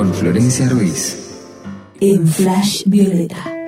con Florencia Ruiz. En Flash Violeta.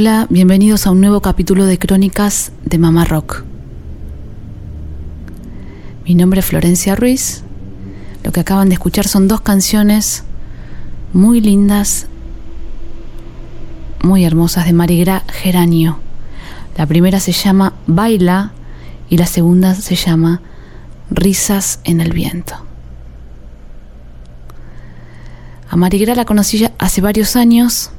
Hola, bienvenidos a un nuevo capítulo de Crónicas de Mamá Rock. Mi nombre es Florencia Ruiz. Lo que acaban de escuchar son dos canciones muy lindas, muy hermosas de Marigra Geranio. La primera se llama Baila y la segunda se llama Risas en el viento. A Marigra la conocí ya hace varios años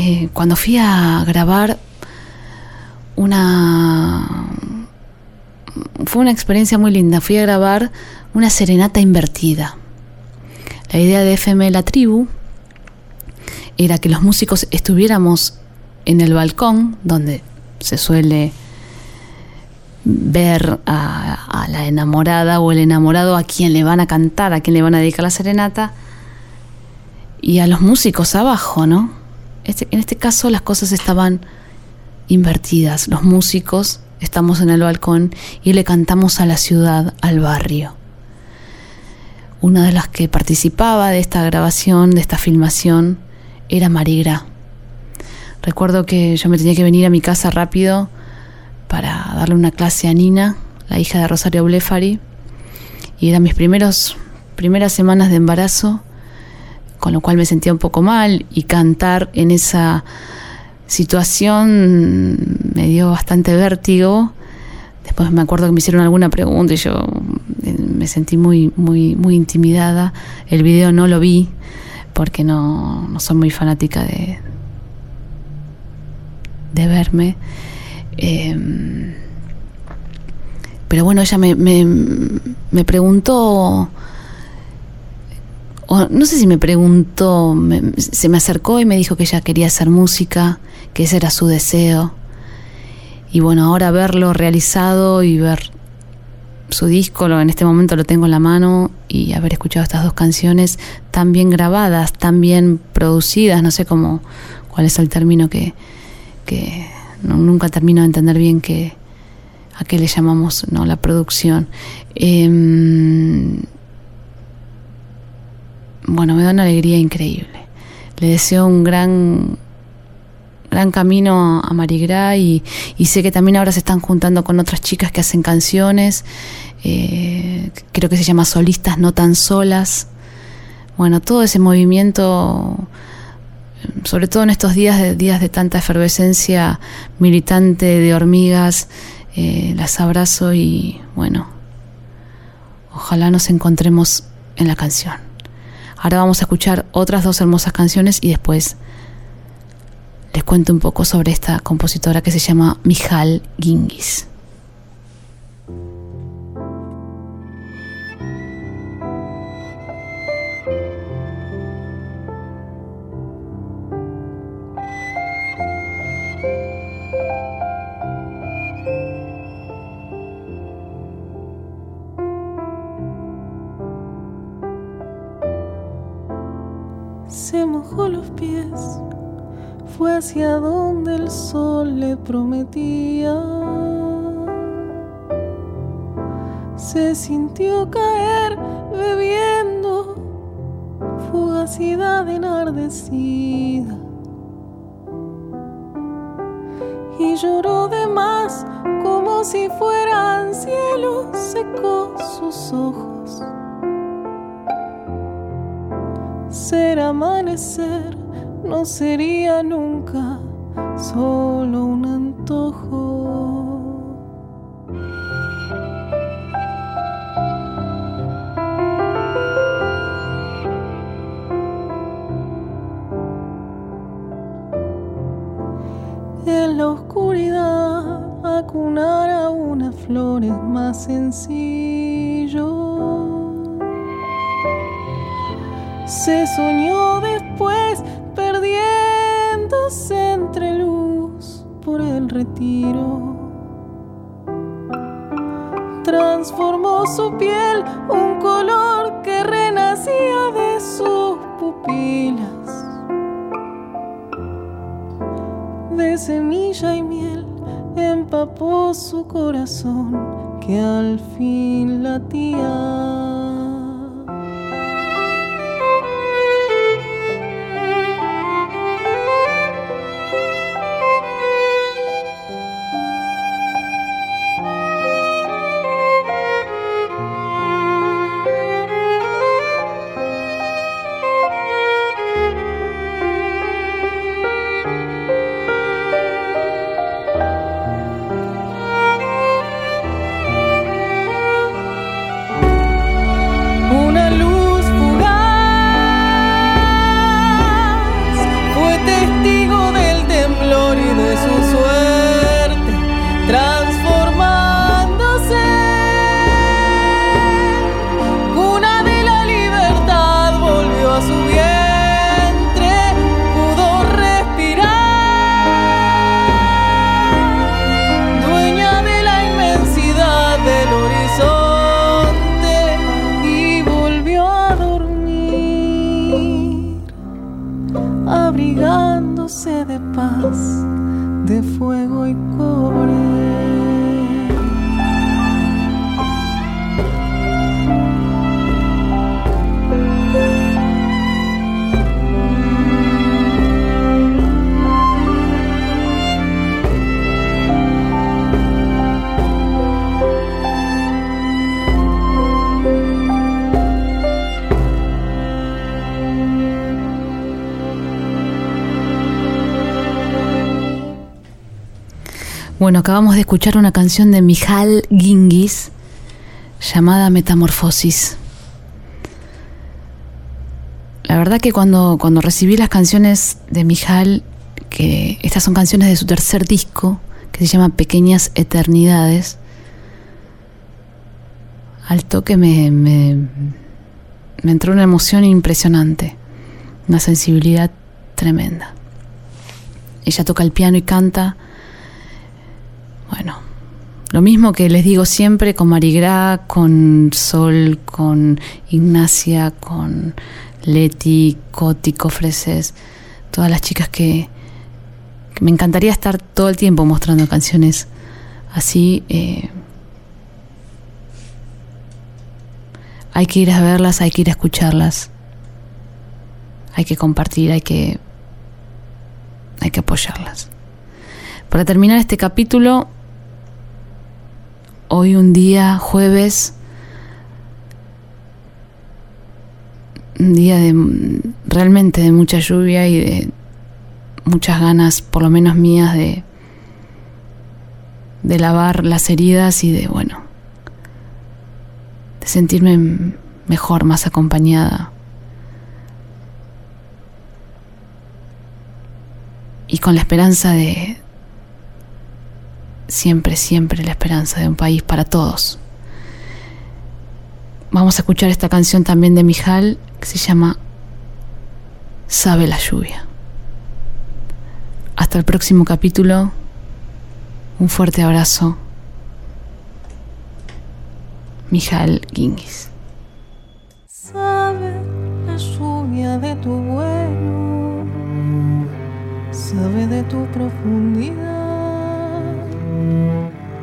Eh, cuando fui a grabar una... Fue una experiencia muy linda. Fui a grabar una serenata invertida. La idea de FM La Tribu era que los músicos estuviéramos en el balcón, donde se suele ver a, a, la enamorada o el enamorado a quien le van a cantar, a quien le van a dedicar la serenata, y a los músicos abajo, ¿no? Este, en este caso las cosas estaban invertidas. Los músicos estamos en el balcón y le cantamos a la ciudad, al barrio. Una de las que participaba de esta grabación, de esta filmación, era Marigra. Recuerdo que yo me tenía que venir a mi casa rápido para darle una clase a Nina, la hija de Rosario Blefari, y eran mis primeros, primeras semanas de embarazo con lo cual me sentía un poco mal y cantar en esa situación me dio bastante vértigo. Después me acuerdo que me hicieron alguna pregunta y yo eh, me sentí muy, muy, muy intimidada. El video no lo vi porque no, no soy muy fanática de, de verme. Em, pero bueno, ella me, me, me preguntó no sé si me preguntó, se me acercó y me dijo que ella quería hacer música, que ese era su deseo. Y bueno, ahora verlo realizado y ver su disco, en este momento lo tengo en la mano y haber escuchado estas dos canciones tan bien grabadas, tan bien producidas, no sé cómo, cuál es el término que, que nunca termino de entender bien que, a qué le llamamos no la producción. Em, bueno, me da una alegría increíble. Le deseo un gran gran camino a Marigrá y, y, sé que también ahora se están juntando con otras chicas que hacen canciones, eh, creo que se llama Solistas No Tan Solas. Bueno, todo ese movimiento, sobre todo en estos días de, días de tanta efervescencia militante de hormigas, eh, las abrazo y bueno, ojalá nos encontremos en la canción. Ahora vamos a escuchar otras dos hermosas canciones y después les cuento un poco sobre esta compositora que se llama Mijal Gingis. Hacia donde el sol le prometía. Se sintió caer bebiendo fugacidad enardecida. Y lloró de más como si fueran cielos secos sus ojos. Ser amanecer no sería nunca solo un antojo. En la oscuridad acunar a una flor es más sencillo. Se soñó después retiro. Transformó su piel un color que renacía de sus pupilas. De semilla y miel empapó su corazón que al fin latía. de fuego y Bueno, acabamos de escuchar una canción de Mijal Gingis llamada Metamorfosis. La verdad que cuando, cuando recibí las canciones de Mijal, que estas son canciones de su tercer disco, que se llama Pequeñas Eternidades, al toque me, me, me entró una emoción impresionante, una sensibilidad tremenda. Ella toca el piano y canta bueno, lo mismo que les digo siempre con Marigrá, con Sol, con Ignacia, con Leti, Coti, Cofreses, todas las chicas que, me encantaría estar todo el tiempo mostrando canciones así. Eh, hay que ir a verlas, hay que ir a escucharlas, hay que compartir, hay que, hay que apoyarlas. Para terminar este capítulo, hoy un día jueves, un día de realmente de mucha lluvia y de muchas ganas, por lo menos mías, de, de lavar las heridas y de, bueno, de sentirme mejor, más acompañada. Y con la esperanza de, siempre, siempre la esperanza de un país para todos. Vamos a escuchar esta canción también de Mijal que se llama Sabe la lluvia. Hasta el próximo capítulo. Un fuerte abrazo. Mijal Gingis. Sabe la lluvia de tu vuelo, sabe de tu profundidad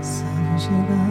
Sabe llegar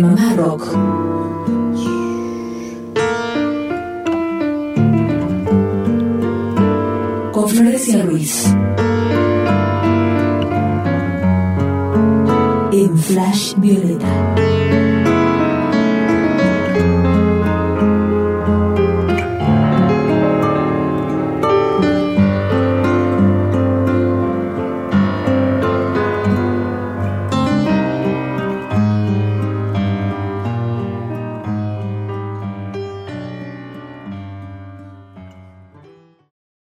rock. Con Florencia Ruiz. En Flash Violeta.